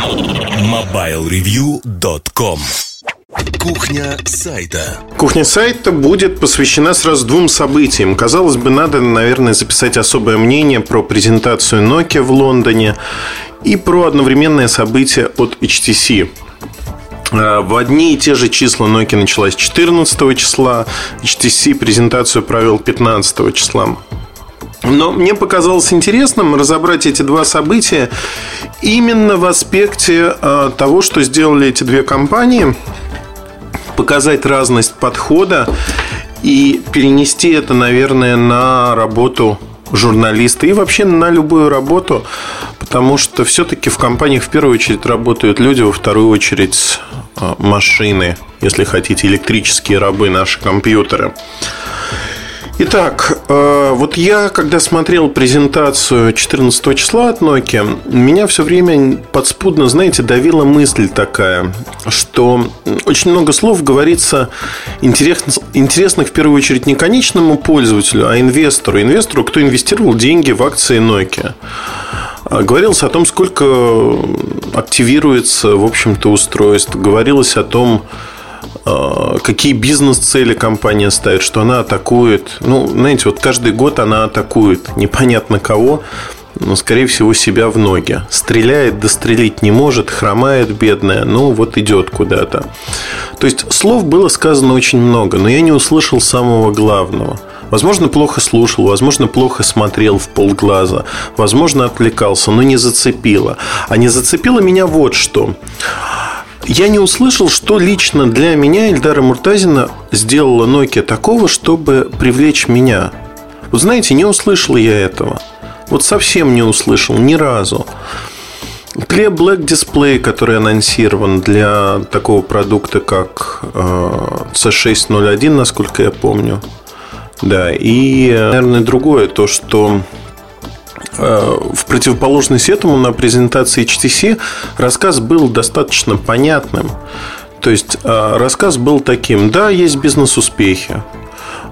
MobileReview.com Кухня сайта. Кухня сайта будет посвящена сразу двум событиям. Казалось бы, надо, наверное, записать особое мнение про презентацию Nokia в Лондоне и про одновременное событие от HTC. А, в одни и те же числа Nokia началась 14 числа, HTC презентацию провел 15 числа. Но мне показалось интересным разобрать эти два события именно в аспекте а, того, что сделали эти две компании, показать разность подхода и перенести это, наверное, на работу журналиста и вообще на любую работу, потому что все-таки в компаниях в первую очередь работают люди, во вторую очередь а, машины, если хотите, электрические рабы, наши компьютеры. Итак, э, вот я, когда смотрел презентацию 14 числа от Nokia, меня все время подспудно, знаете, давила мысль такая, что очень много слов говорится интересных в первую очередь не конечному пользователю, а инвестору. Инвестору, кто инвестировал деньги в акции Nokia. А говорилось о том, сколько активируется, в общем-то, устройств. Говорилось о том, а, какие бизнес-цели компания ставит, что она атакует. Ну, знаете, вот каждый год она атакует непонятно кого, но, скорее всего, себя в ноги. Стреляет, дострелить не может, хромает бедная, ну, вот идет куда-то. То есть, слов было сказано очень много, но я не услышал самого главного. Возможно, плохо слушал, возможно, плохо смотрел в полглаза, возможно, отвлекался, но не зацепило. А не зацепило меня вот что я не услышал, что лично для меня Эльдара Муртазина сделала Nokia такого, чтобы привлечь меня. Вот знаете, не услышал я этого. Вот совсем не услышал, ни разу. Clear Black Display, который анонсирован для такого продукта, как э, C601, насколько я помню. Да, и, наверное, другое, то, что Э, в противоположность этому на презентации HTC рассказ был достаточно понятным. То есть э, рассказ был таким, да, есть бизнес-успехи.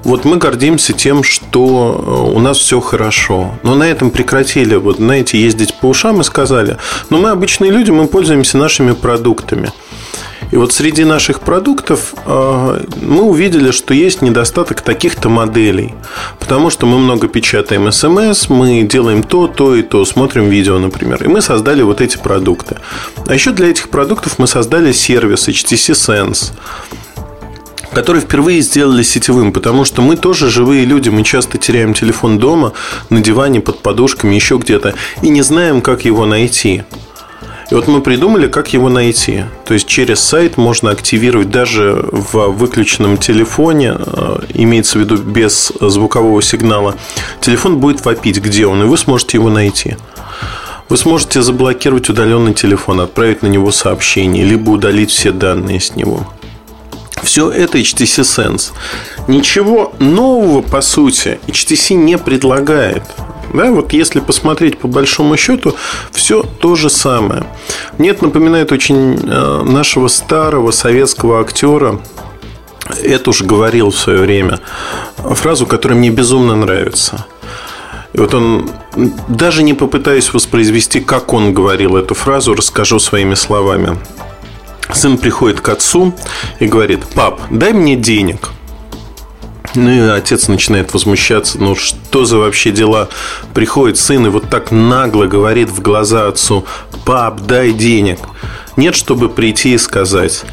Вот мы гордимся тем, что э, у нас все хорошо. Но на этом прекратили, вот знаете, ездить по ушам и сказали, но мы обычные люди, мы пользуемся нашими продуктами. И вот среди наших продуктов а, мы увидели, что есть недостаток таких-то моделей. Потому что мы много печатаем смс, мы делаем то, то и то, смотрим видео, например. И мы создали вот эти продукты. А еще для этих продуктов мы создали сервис HTC Sense который впервые сделали сетевым, потому что мы тоже живые люди, мы часто теряем телефон дома, на диване, под подушками, еще где-то, и не знаем, как его найти. И вот мы придумали, как его найти. То есть через сайт можно активировать даже в выключенном телефоне, э, имеется в виду без звукового сигнала. Телефон будет вопить, где он, и вы сможете его найти. Вы сможете заблокировать удаленный телефон, отправить на него сообщение, либо удалить все данные с него. Все это HTC Sense. Ничего нового, по сути, HTC не предлагает. Да, вот если посмотреть по большому счету, все то же самое. Мне это напоминает очень э, нашего старого советского актера. Это уж говорил в свое время фразу, которая мне безумно нравится. И вот он, даже не попытаюсь воспроизвести, как он говорил эту фразу, расскажу своими словами. Сын приходит к отцу и говорит, пап, дай мне денег. Ну и отец начинает возмущаться. Ну что за вообще дела? Приходит сын и вот так нагло говорит в глаза отцу. Пап, дай денег. Нет, чтобы прийти и сказать.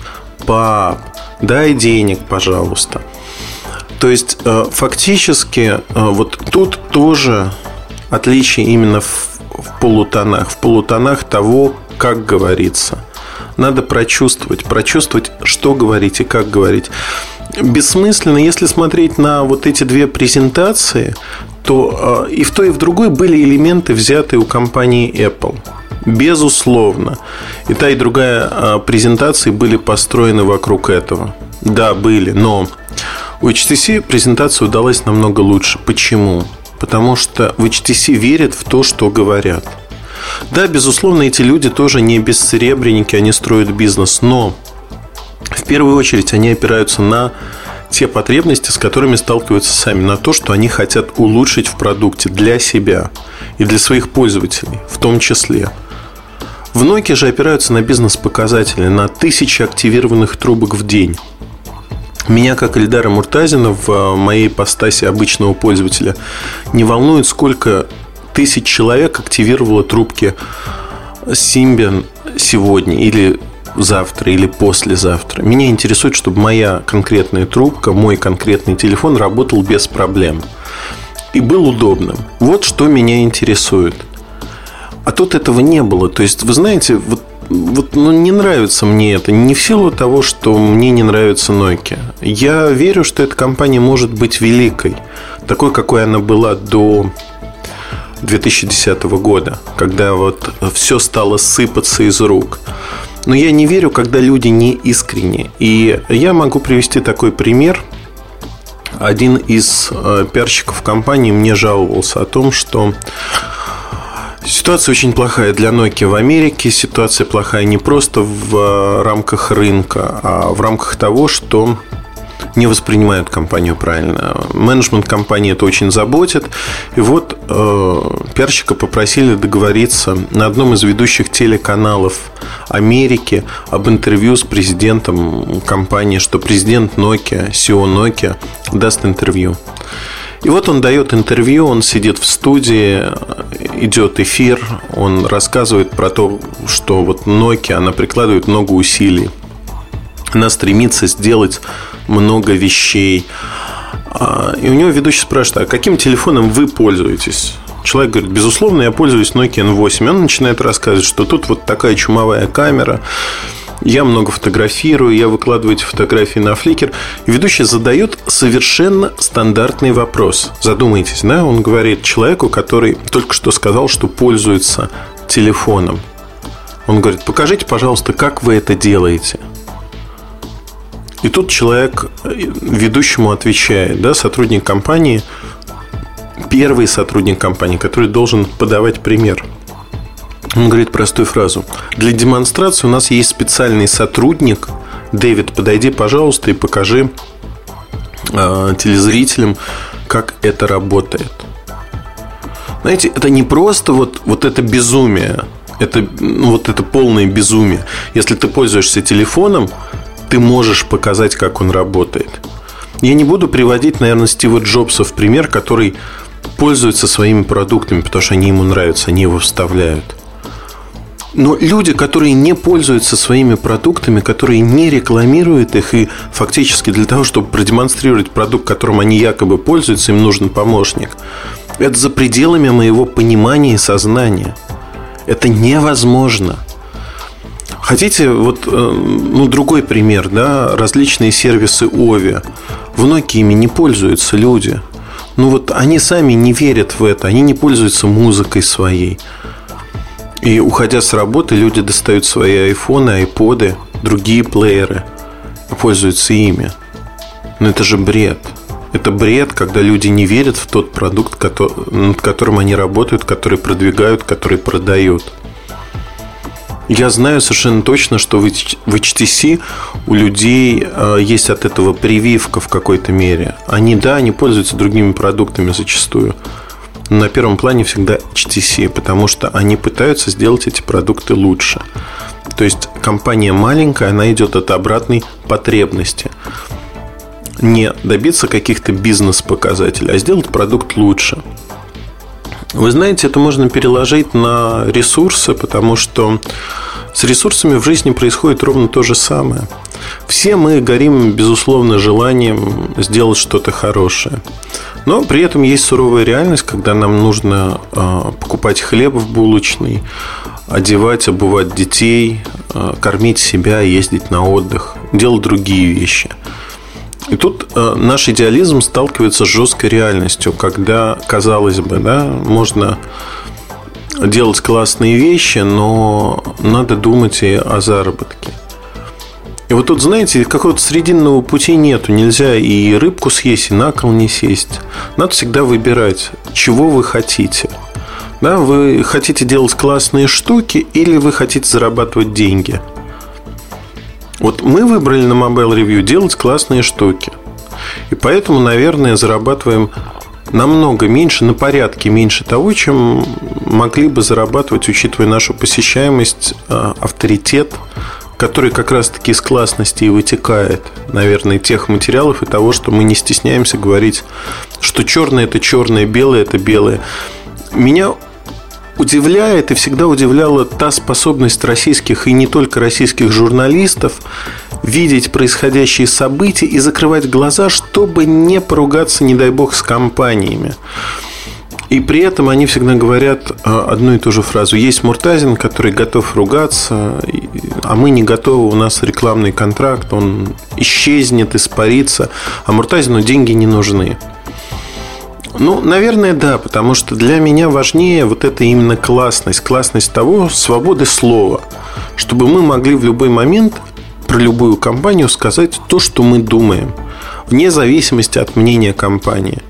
Пап, дай денег, пожалуйста. То есть, э, фактически, э, вот тут тоже отличие именно в, в полутонах. В полутонах того, как говорится. Надо прочувствовать, прочувствовать, что говорить и как говорить бессмысленно, если смотреть на вот эти две презентации, то э, и в той, и в другой были элементы, взятые у компании Apple. Безусловно. И та, и другая э, презентации были построены вокруг этого. Да, были, но у HTC презентация удалась намного лучше. Почему? Потому что в HTC верят в то, что говорят. Да, безусловно, эти люди тоже не бессеребренники, они строят бизнес, но в первую очередь они опираются на те потребности, с которыми сталкиваются сами, на то, что они хотят улучшить в продукте для себя и для своих пользователей в том числе. В Nokia же опираются на бизнес-показатели, на тысячи активированных трубок в день. Меня, как Эльдара Муртазина, в э, моей постасе обычного пользователя не волнует, сколько тысяч человек активировало трубки Symbian сегодня или завтра или послезавтра. Меня интересует, чтобы моя конкретная трубка, мой конкретный телефон работал без проблем и был удобным. Вот что меня интересует. А тут этого не было. То есть, вы знаете, вот вот ну, не нравится мне это. Не в силу того, что мне не нравится Nokia. Я верю, что эта компания может быть великой. Такой, какой она была до 2010 года, когда вот все стало сыпаться из рук. Но я не верю, когда люди не искренне. И я могу привести такой пример. Один из э, пиарщиков компании мне жаловался о том, что Ситуация очень плохая для Nokia в Америке. Ситуация плохая не просто в э, рамках рынка, а в рамках того, что не воспринимают компанию правильно. Менеджмент компании это очень заботит. И вот э, пиарщика попросили договориться на одном из ведущих телеканалов Америки об интервью с президентом компании, что президент Nokia, CEO Nokia даст интервью. И вот он дает интервью, он сидит в студии, идет эфир, он рассказывает про то, что вот Nokia, она прикладывает много усилий. Она стремится сделать много вещей. А, и у него ведущий спрашивает, а каким телефоном вы пользуетесь? Человек говорит, безусловно, я пользуюсь Nokia N8. Он начинает рассказывать, что тут вот такая чумовая камера, я много фотографирую, я выкладываю эти фотографии на. И ведущий задает совершенно стандартный вопрос. Задумайтесь, да? Он говорит человеку, который только что сказал, что пользуется телефоном. Он говорит, покажите, пожалуйста, как вы это делаете. И тут человек ведущему отвечает, да, сотрудник компании, первый сотрудник компании, который должен подавать пример – он говорит простую фразу. Для демонстрации у нас есть специальный сотрудник. Дэвид, подойди, пожалуйста, и покажи э, телезрителям, как это работает. Знаете, это не просто вот, вот это безумие. Это, ну, вот это полное безумие. Если ты пользуешься телефоном, ты можешь показать, как он работает. Я не буду приводить, наверное, Стива Джобса в пример, который пользуется своими продуктами, потому что они ему нравятся, они его вставляют. Но люди, которые не пользуются своими продуктами, которые не рекламируют их и фактически для того, чтобы продемонстрировать продукт, которым они якобы пользуются, им нужен помощник. Это за пределами моего понимания и сознания. Это невозможно. Хотите, вот э, ну, другой пример, да, различные сервисы Ови. В Nokia ими не пользуются люди. Ну вот они сами не верят в это, они не пользуются музыкой своей. И уходя с работы, люди достают свои айфоны, айподы, другие плееры пользуются ими. Но это же бред. Это бред, когда люди не верят в тот продукт, над которым они работают, который продвигают, который продают. Я знаю совершенно точно, что в HTC у людей э, есть от этого прививка в какой-то мере. Они, да, они пользуются другими продуктами зачастую на первом плане всегда HTC, потому что они пытаются сделать эти продукты лучше. То есть компания маленькая, она идет от обратной потребности. Не добиться каких-то бизнес-показателей, а сделать продукт лучше. Вы знаете, это можно переложить на ресурсы, потому что с ресурсами в жизни происходит ровно то же самое. Все мы горим, безусловно, желанием сделать что-то хорошее. Но при этом есть суровая реальность, когда нам нужно а, покупать хлеб в булочной, одевать, обувать детей, а, кормить себя, ездить на отдых, делать другие вещи. И тут а, наш идеализм сталкивается с жесткой реальностью, когда, казалось бы, да, можно делать классные вещи, но надо думать и о заработке. И вот тут, знаете, какого-то срединного пути нету. Нельзя и рыбку съесть, и на кол не сесть. Надо всегда выбирать, чего вы хотите. Да, вы хотите делать классные штуки или вы хотите зарабатывать деньги. Вот мы выбрали на Mobile Review делать классные штуки. И поэтому, наверное, зарабатываем намного меньше, на порядке меньше того, чем могли бы зарабатывать, учитывая нашу посещаемость, э, авторитет, который как раз-таки из классности и вытекает, наверное, тех материалов и того, что мы не стесняемся говорить, что черное это черное, белое это белое. Меня удивляет и всегда удивляла та способность российских и не только российских журналистов видеть происходящие события и закрывать глаза, чтобы не поругаться, не дай бог, с компаниями. И при этом они всегда говорят а, одну и ту же фразу. Есть Муртазин, который готов ругаться, а мы не готовы, у нас рекламный контракт, он исчезнет, испарится, а Муртазину деньги не нужны. Ну, наверное, да, потому что для меня важнее вот эта именно классность, классность того, свободы слова, чтобы мы могли в любой момент про любую компанию сказать то, что мы думаем, вне зависимости от мнения компании.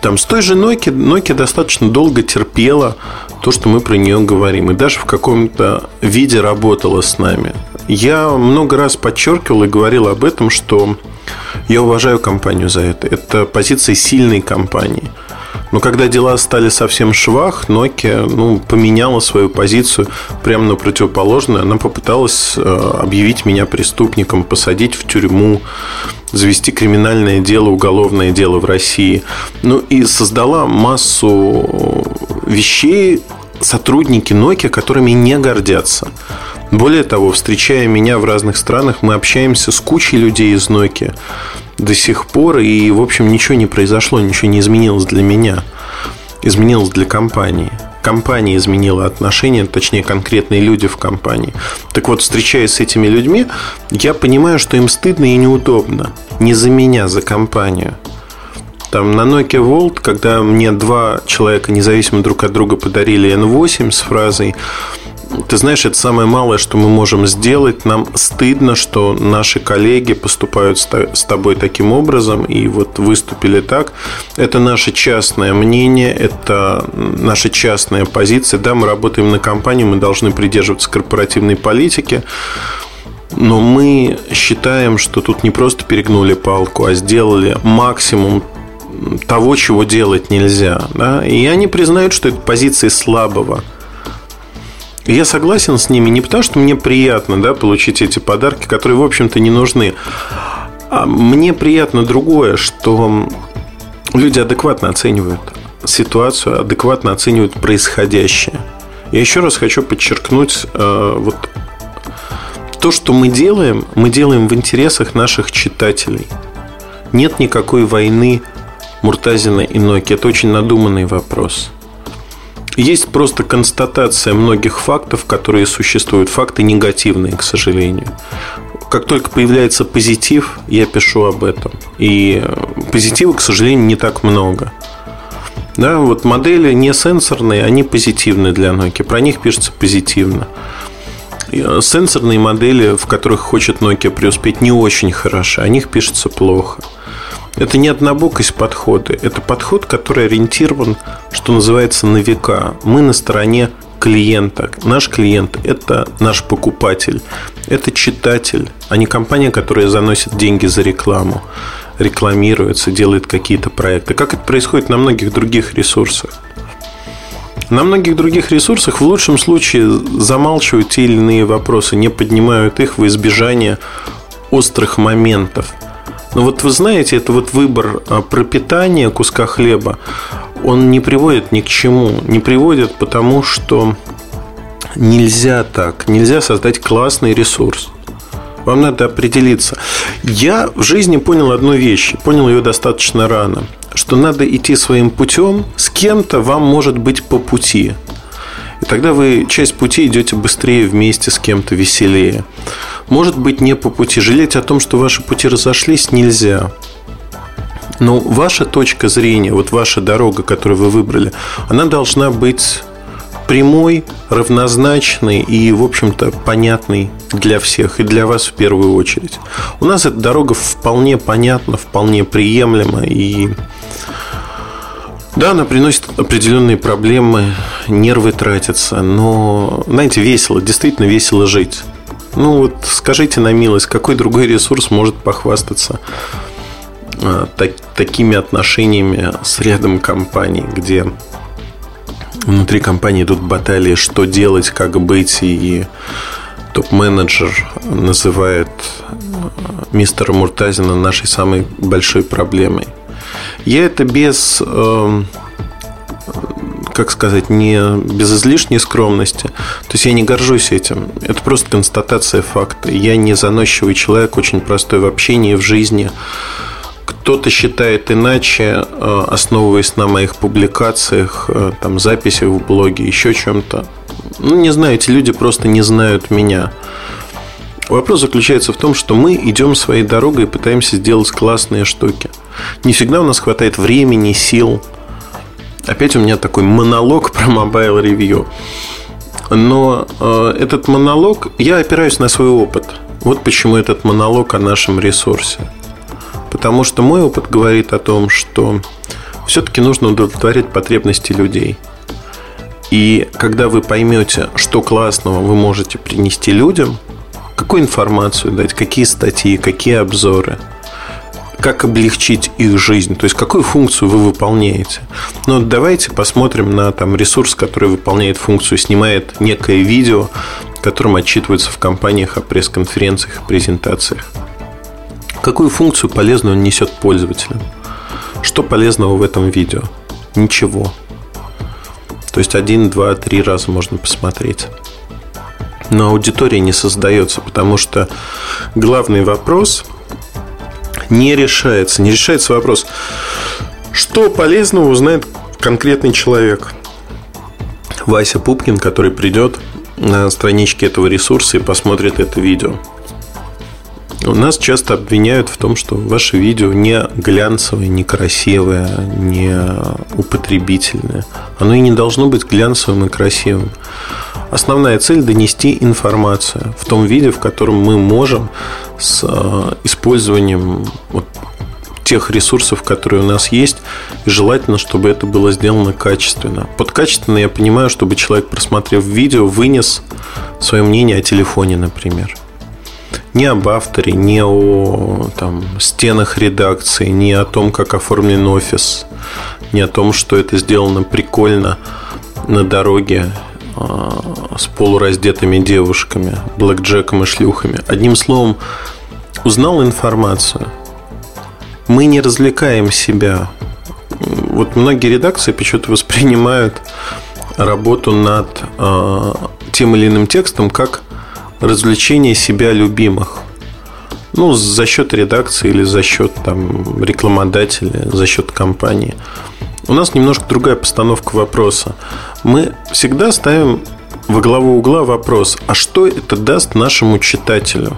Там с той же Nokia, Nokia достаточно долго терпела то, что мы про нее говорим. И даже в каком-то виде работала с нами. Я много раз подчеркивал и говорил об этом, что я уважаю компанию за это. Это позиция сильной компании. Но когда дела стали совсем швах, Nokia ну, поменяла свою позицию прямо на противоположную. Она попыталась э, объявить меня преступником, посадить в тюрьму, завести криминальное дело, уголовное дело в России. Ну и создала массу вещей сотрудники Nokia, которыми не гордятся. Более того, встречая меня в разных странах, мы общаемся с кучей людей из Nokia до сих пор, и, в общем, ничего не произошло, ничего не изменилось для меня. Изменилось для компании. Компания изменила отношения, точнее, конкретные люди в компании. Так вот, встречаясь с этими людьми, я понимаю, что им стыдно и неудобно. Не за меня, за компанию. Там на Nokia Volt, когда мне два человека независимо друг от друга подарили N8 с фразой ты знаешь, это самое малое, что мы можем сделать. Нам стыдно, что наши коллеги поступают с тобой таким образом и вот выступили так. Это наше частное мнение, это наша частная позиция. Да, мы работаем на компании, мы должны придерживаться корпоративной политики. Но мы считаем, что тут не просто перегнули палку, а сделали максимум того, чего делать нельзя. Да? И они признают, что это позиции слабого я согласен с ними не потому, что мне приятно да, получить эти подарки, которые, в общем-то, не нужны. А мне приятно другое, что люди адекватно оценивают ситуацию, адекватно оценивают происходящее. Я еще раз хочу подчеркнуть э, вот то, что мы делаем, мы делаем в интересах наших читателей. Нет никакой войны Муртазина и Ноки. Это очень надуманный вопрос. Есть просто констатация многих фактов, которые существуют. Факты негативные, к сожалению. Как только появляется позитив, я пишу об этом. И позитива, к сожалению, не так много. Да, вот модели не сенсорные, они позитивны для Nokia. Про них пишется позитивно. Сенсорные модели, в которых хочет Nokia преуспеть, не очень хороши. О них пишется плохо. Это не однобокость подхода. Это подход, который ориентирован, что называется, на века. Мы на стороне клиента. Наш клиент – это наш покупатель. Это читатель, а не компания, которая заносит деньги за рекламу, рекламируется, делает какие-то проекты. Как это происходит на многих других ресурсах. На многих других ресурсах в лучшем случае замалчивают те или иные вопросы, не поднимают их в избежание острых моментов – но вот вы знаете, это вот выбор а, пропитания куска хлеба, он не приводит ни к чему. Не приводит, потому что нельзя так. Нельзя создать классный ресурс. Вам надо определиться. Я в жизни понял одну вещь, понял ее достаточно рано, что надо идти своим путем, с кем-то вам может быть по пути. И тогда вы часть пути идете быстрее вместе с кем-то веселее. Может быть, не по пути. Жалеть о том, что ваши пути разошлись, нельзя. Но ваша точка зрения, вот ваша дорога, которую вы выбрали, она должна быть прямой, равнозначной и, в общем-то, понятной для всех и для вас в первую очередь. У нас эта дорога вполне понятна, вполне приемлема и да, она приносит определенные проблемы, нервы тратятся, но, знаете, весело, действительно весело жить. Ну вот скажите на милость, какой другой ресурс может похвастаться так, такими отношениями с рядом компаний, где внутри компании идут баталии, что делать, как быть, и топ-менеджер называет мистера Муртазина нашей самой большой проблемой. Я это без э, как сказать, не без излишней скромности. То есть я не горжусь этим. Это просто констатация факта. Я не заносчивый человек, очень простой в общении, в жизни. Кто-то считает иначе, э, основываясь на моих публикациях, э, там, записях в блоге, еще чем-то. Ну, не знаю, эти люди просто не знают меня. Вопрос заключается в том, что мы идем своей дорогой и пытаемся сделать классные штуки. Не всегда у нас хватает времени, сил, Опять у меня такой монолог про Mobile Review. Но э, этот монолог, я опираюсь на свой опыт. Вот почему этот монолог о нашем ресурсе. Потому что мой опыт говорит о том, что все-таки нужно удовлетворять потребности людей. И когда вы поймете, что классного вы можете принести людям, какую информацию дать, какие статьи, какие обзоры – как облегчить их жизнь, то есть какую функцию вы выполняете. Но ну, давайте посмотрим на там, ресурс, который выполняет функцию, снимает некое видео, которым отчитываются в компаниях о пресс-конференциях презентациях. Какую функцию полезную он несет пользователям? Что полезного в этом видео? Ничего. То есть один, два, три раза можно посмотреть. Но аудитория не создается, потому что главный вопрос не решается. Не решается вопрос, что полезного узнает конкретный человек. Вася Пупкин, который придет на страничке этого ресурса и посмотрит это видео. У нас часто обвиняют в том, что ваше видео не глянцевое, не красивое, не употребительное. Оно и не должно быть глянцевым и красивым. Основная цель – донести информацию в том виде, в котором мы можем с э, использованием вот тех ресурсов, которые у нас есть, и желательно, чтобы это было сделано качественно. Под качественно я понимаю, чтобы человек, просмотрев видео, вынес свое мнение о телефоне, например. Не об авторе, не о там, стенах редакции, не о том, как оформлен офис, не о том, что это сделано прикольно на дороге с полураздетыми девушками, блэкджеком и шлюхами. Одним словом, узнал информацию. Мы не развлекаем себя. Вот многие редакции почему-то воспринимают работу над э, тем или иным текстом как развлечение себя любимых. Ну, за счет редакции или за счет там, рекламодателя, за счет компании. У нас немножко другая постановка вопроса. Мы всегда ставим во главу угла вопрос, а что это даст нашему читателю?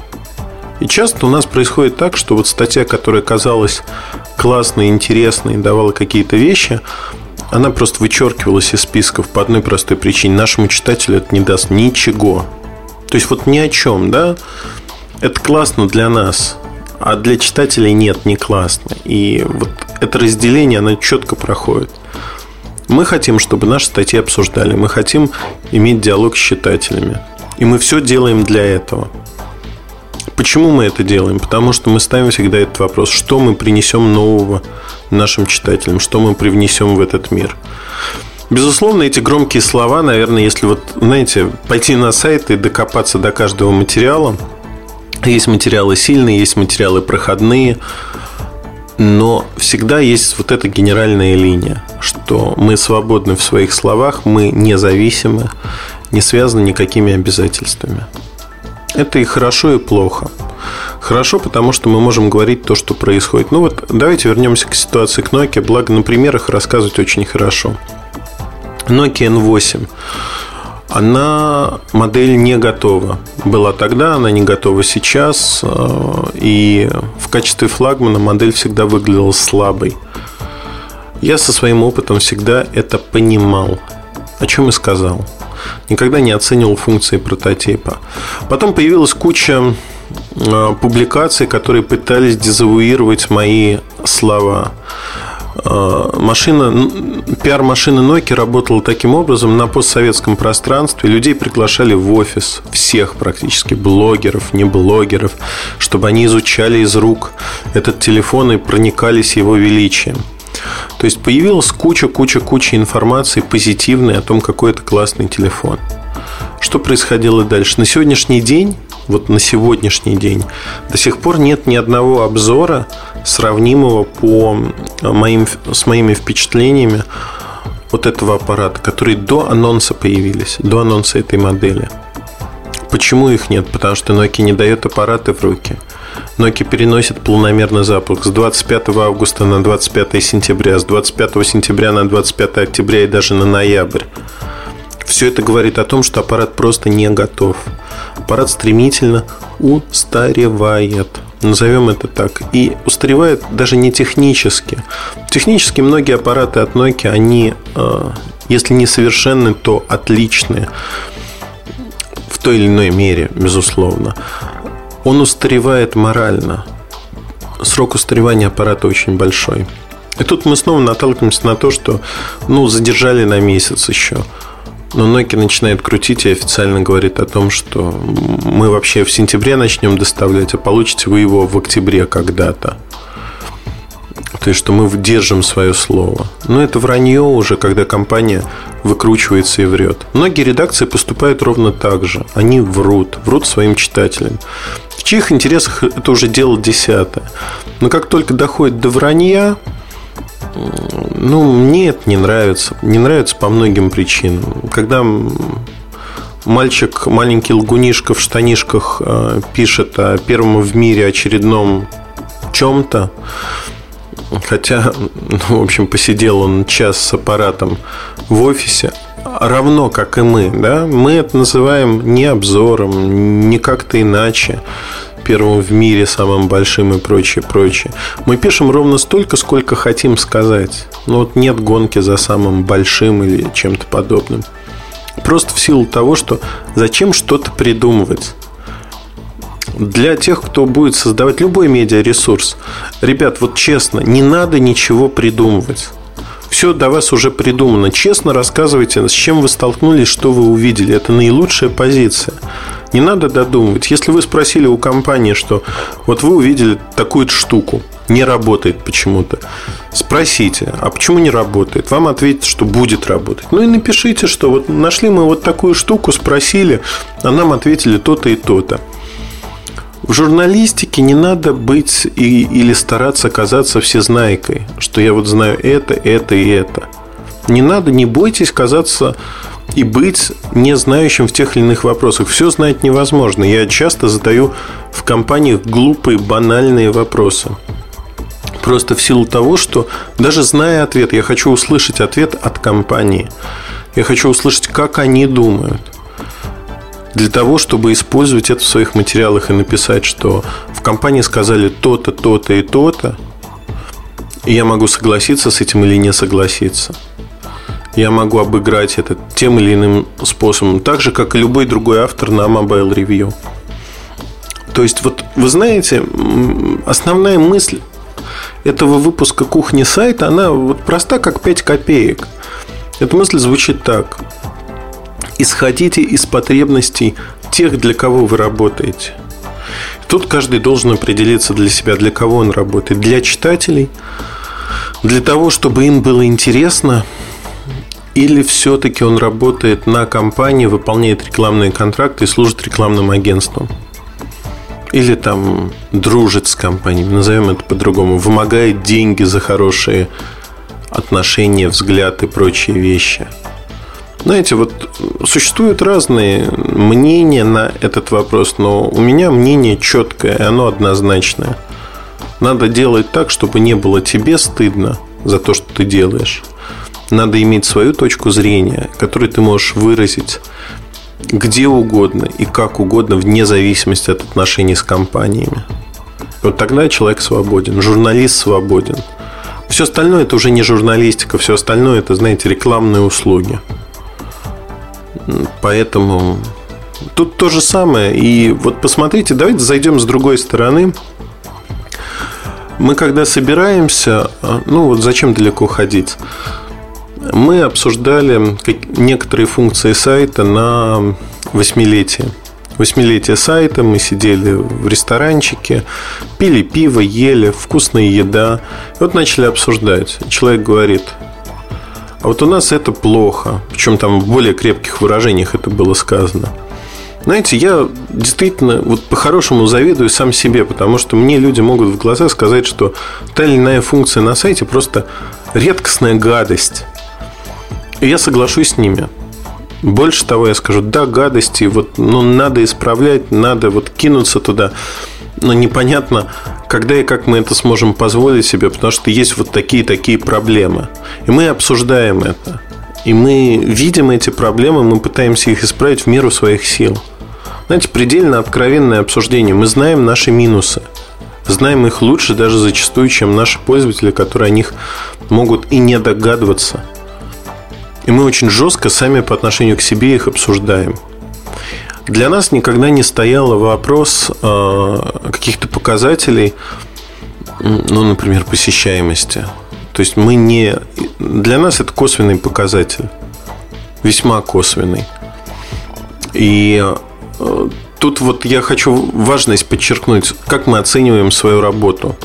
И часто у нас происходит так, что вот статья, которая казалась классной, интересной, давала какие-то вещи, она просто вычеркивалась из списков по одной простой причине. Нашему читателю это не даст ничего. То есть вот ни о чем, да? Это классно для нас, а для читателей нет, не классно. И вот это разделение, оно четко проходит. Мы хотим, чтобы наши статьи обсуждали. Мы хотим иметь диалог с читателями. И мы все делаем для этого. Почему мы это делаем? Потому что мы ставим всегда этот вопрос, что мы принесем нового нашим читателям, что мы привнесем в этот мир. Безусловно, эти громкие слова, наверное, если вот, знаете, пойти на сайт и докопаться до каждого материала, есть материалы сильные, есть материалы проходные, но всегда есть вот эта генеральная линия, что мы свободны в своих словах, мы независимы, не связаны никакими обязательствами. Это и хорошо, и плохо. Хорошо, потому что мы можем говорить то, что происходит. Ну вот, давайте вернемся к ситуации к Nokia. Благо, на примерах рассказывать очень хорошо. Nokia N8 она модель не готова. Была тогда, она не готова сейчас. Э, и в качестве флагмана модель всегда выглядела слабой. Я со своим опытом всегда это понимал. О чем и сказал. Никогда не оценивал функции прототипа. Потом появилась куча э, публикаций, которые пытались дезавуировать мои слова. А, машина, пиар-машина Nokia работала таким образом на постсоветском пространстве. Людей приглашали в офис, всех практически, блогеров, не блогеров, чтобы они изучали из рук этот телефон и проникались его величием. То есть появилась куча-куча-куча информации позитивной о том, какой это классный телефон. Что происходило дальше? На сегодняшний день, вот на сегодняшний день, до сих пор нет ни одного обзора, сравнимого по моим, с моими впечатлениями вот этого аппарата, которые до анонса появились, до анонса этой модели. Почему их нет? Потому что Nokia не дает аппараты в руки. Nokia переносит полномерный запуск с 25 августа на 25 сентября, с 25 сентября на 25 октября и даже на ноябрь. Все это говорит о том, что аппарат просто не готов. Аппарат стремительно устаревает. Назовем это так. И устаревает даже не технически. Технически многие аппараты от Nokia, они, э, если не совершенны, то отличные. В той или иной мере, безусловно. Он устаревает морально. Срок устаревания аппарата очень большой. И тут мы снова наталкиваемся на то, что ну, задержали на месяц еще. Но Nokia начинает крутить и официально говорит о том, что мы вообще в сентябре начнем доставлять, а получите вы его в октябре когда-то. То есть, что мы держим свое слово. Но это вранье уже, когда компания выкручивается и врет. Многие редакции поступают ровно так же. Они врут, врут своим читателям. В чьих интересах это уже дело десятое. Но как только доходит до вранья, ну, мне это не нравится. Не нравится по многим причинам. Когда мальчик, маленький лгунишка в штанишках э, пишет о первом в мире очередном чем-то, хотя, ну, в общем, посидел он час с аппаратом в офисе, равно как и мы, да, мы это называем не обзором, не как-то иначе первым в мире, самым большим и прочее, прочее. Мы пишем ровно столько, сколько хотим сказать. Но вот нет гонки за самым большим или чем-то подобным. Просто в силу того, что зачем что-то придумывать. Для тех, кто будет создавать любой медиаресурс, ребят, вот честно, не надо ничего придумывать. Все до вас уже придумано. Честно рассказывайте, с чем вы столкнулись, что вы увидели. Это наилучшая позиция. Не надо додумывать. Если вы спросили у компании, что вот вы увидели такую штуку, не работает почему-то. Спросите, а почему не работает? Вам ответят, что будет работать. Ну и напишите, что вот нашли мы вот такую штуку, спросили, а нам ответили то-то и то-то. В журналистике не надо быть и, или стараться казаться всезнайкой, что я вот знаю это, это и это. Не надо, не бойтесь казаться и быть не знающим в тех или иных вопросах. Все знать невозможно. Я часто задаю в компаниях глупые, банальные вопросы. Просто в силу того, что даже зная ответ, я хочу услышать ответ от компании. Я хочу услышать, как они думают. Для того, чтобы использовать это в своих материалах и написать, что в компании сказали то-то, то-то и то-то, и я могу согласиться с этим или не согласиться я могу обыграть это тем или иным способом, так же, как и любой другой автор на Mobile Review. То есть, вот вы знаете, основная мысль этого выпуска кухни сайта, она вот проста, как 5 копеек. Эта мысль звучит так. Исходите из потребностей тех, для кого вы работаете. Тут каждый должен определиться для себя, для кого он работает. Для читателей, для того, чтобы им было интересно – или все-таки он работает на компании, выполняет рекламные контракты и служит рекламным агентством? Или там дружит с компанией, назовем это по-другому, вымогает деньги за хорошие отношения, взгляд и прочие вещи. Знаете, вот существуют разные мнения на этот вопрос, но у меня мнение четкое, и оно однозначное. Надо делать так, чтобы не было тебе стыдно за то, что ты делаешь надо иметь свою точку зрения, которую ты можешь выразить где угодно и как угодно, вне зависимости от отношений с компаниями. Вот тогда человек свободен, журналист свободен. Все остальное это уже не журналистика, все остальное это, знаете, рекламные услуги. Поэтому тут то же самое. И вот посмотрите, давайте зайдем с другой стороны. Мы когда собираемся, э, ну вот зачем далеко ходить? Мы обсуждали некоторые функции сайта на восьмилетие. Восьмилетие сайта, мы сидели в ресторанчике, пили пиво, ели, вкусная еда. И вот начали обсуждать. Человек говорит, а вот у нас это плохо. Причем там в более крепких выражениях это было сказано. Знаете, я действительно вот по-хорошему завидую сам себе, потому что мне люди могут в глаза сказать, что та или иная функция на сайте просто редкостная гадость. И я соглашусь с ними. Больше того, я скажу, да, гадости, вот, ну, надо исправлять, надо вот кинуться туда. Но непонятно, когда и как мы это сможем позволить себе, потому что есть вот такие-такие проблемы. И мы обсуждаем это. И мы видим эти проблемы, мы пытаемся их исправить в меру своих сил. Знаете, предельно откровенное обсуждение. Мы знаем наши минусы. Знаем их лучше даже зачастую, чем наши пользователи, которые о них могут и не догадываться. И мы очень жестко сами по отношению к себе их обсуждаем. Для нас никогда не стоял вопрос э, каких-то показателей, ну, например, посещаемости. То есть мы не... Для нас это косвенный показатель. Весьма косвенный. И э, тут вот я хочу важность подчеркнуть, как мы оцениваем свою работу.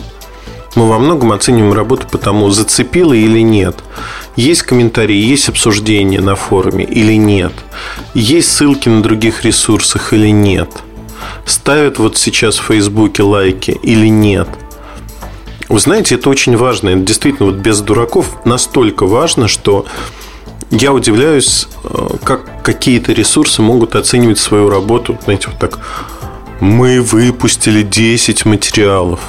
Мы во многом оцениваем работу по тому, зацепило или нет. Есть комментарии, есть обсуждения на форуме или нет. Есть ссылки на других ресурсах или нет. Ставят вот сейчас в Фейсбуке лайки или нет. Вы знаете, это очень важно. Это действительно вот без дураков настолько важно, что я удивляюсь, э, как какие-то ресурсы могут оценивать свою работу. Знаете, вот так. Мы выпустили 10 материалов.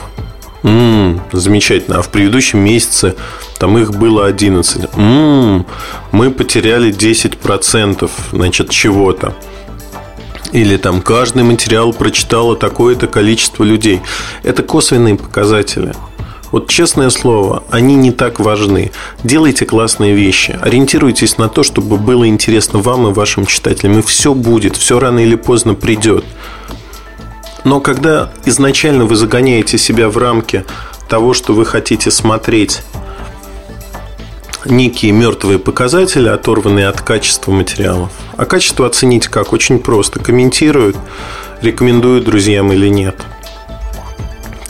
М-м, замечательно. А в предыдущем месяце там их было 11. М-м, мы потеряли 10% значит, чего-то. Или там каждый материал прочитало такое-то количество людей. Это косвенные показатели. Вот честное слово, они не так важны. Делайте классные вещи. Ориентируйтесь на то, чтобы было интересно вам и вашим читателям. И все будет, все рано или поздно придет. Но когда изначально вы загоняете себя в рамки того, что вы хотите смотреть некие мертвые показатели, оторванные от качества материалов. А качество оценить как? Очень просто. Комментируют, рекомендуют друзьям или нет.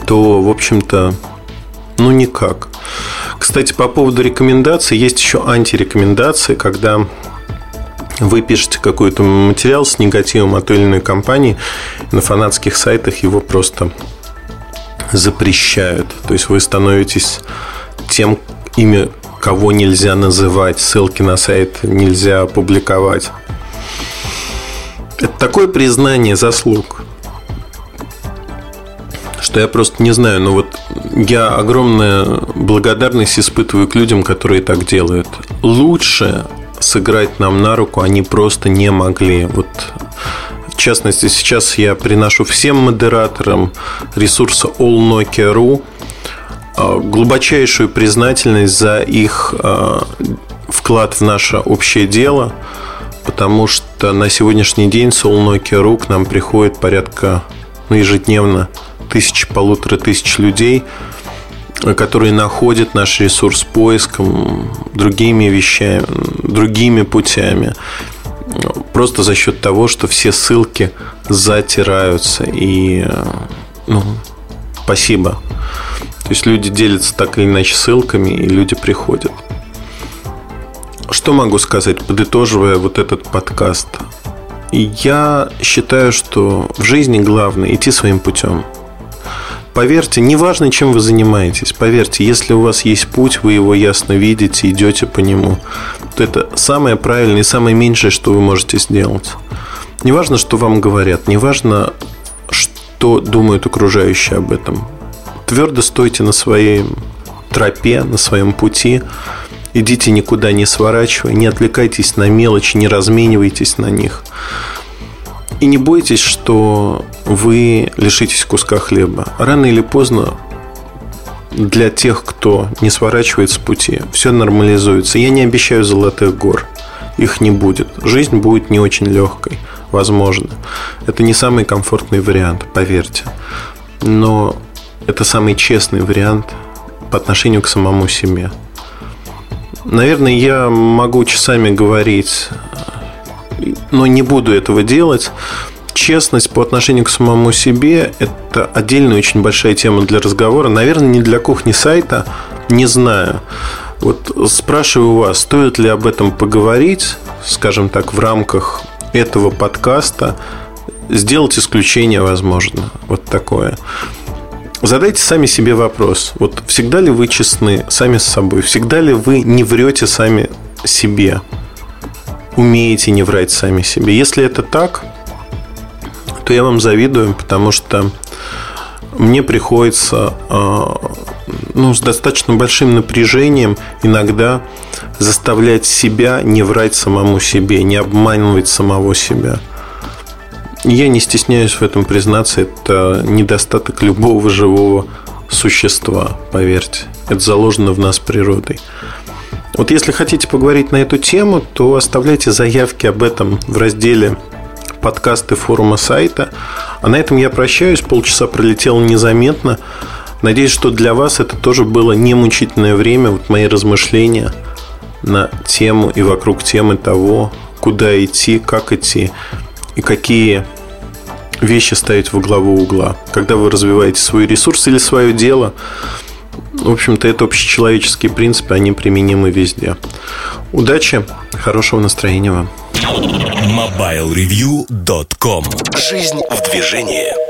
То, в общем-то, ну никак. Кстати, по поводу рекомендаций, есть еще антирекомендации, когда вы пишете какой-то материал с негативом от той или иной компании, на фанатских сайтах его просто запрещают. То есть вы становитесь тем, имя кого нельзя называть, ссылки на сайт нельзя публиковать. Это такое признание заслуг, что я просто не знаю. Но вот я огромную благодарность испытываю к людям, которые так делают. Лучше сыграть нам на руку они просто не могли. Вот в частности, сейчас я приношу всем модераторам ресурса allnokia.ru а, глубочайшую признательность за их а, вклад в наше общее дело, потому что на сегодняшний день с allnokia.ru к нам приходит порядка ну, ежедневно тысяч, полутора тысяч людей – которые находят наш ресурс поиском, другими вещами, другими путями. Просто за счет того, что все ссылки затираются. И ну, спасибо. То есть люди делятся так или иначе ссылками, и люди приходят. Что могу сказать, подытоживая вот этот подкаст? Я считаю, что в жизни главное идти своим путем – Поверьте, неважно, чем вы занимаетесь, поверьте, если у вас есть путь, вы его ясно видите, идете по нему, то это самое правильное и самое меньшее, что вы можете сделать. Неважно, что вам говорят, неважно, что думают окружающие об этом. Твердо стойте на своей тропе, на своем пути, идите никуда не сворачивая, не отвлекайтесь на мелочи, не разменивайтесь на них. И не бойтесь, что вы лишитесь куска хлеба. Рано или поздно для тех, кто не сворачивает с пути, все нормализуется. Я не обещаю золотых гор. Их не будет. Жизнь будет не очень легкой. Возможно. Это не самый комфортный вариант, поверьте. Но это самый честный вариант по отношению к самому себе. Наверное, я могу часами говорить, но не буду этого делать. Честность по отношению к самому себе – это отдельная очень большая тема для разговора. Наверное, не для кухни сайта, не знаю. Вот спрашиваю вас, стоит ли об этом поговорить, скажем так, в рамках этого подкаста, сделать исключение возможно. Вот такое. Задайте сами себе вопрос. Вот всегда ли вы честны сами с собой? Всегда ли вы не врете сами себе? Умеете не врать сами себе? Если это так, то я вам завидую, потому что мне приходится а, ну, с достаточно большим напряжением иногда заставлять себя не врать самому себе, не обманывать самого себя. Я не стесняюсь в этом признаться, это недостаток любого живого существа, поверьте. Это заложено в нас природой. Вот если хотите поговорить на эту тему, то оставляйте заявки об этом в разделе подкасты форума сайта. А на этом я прощаюсь. Полчаса пролетело незаметно. Надеюсь, что для вас это тоже было не мучительное время. Вот мои размышления на тему и вокруг темы того, куда идти, как идти и какие вещи ставить во главу угла. Когда вы развиваете свой ресурс или свое дело, в общем-то, это общечеловеческие принципы, они применимы везде. Удачи, хорошего настроения вам. MobileReview.com Жизнь в движении.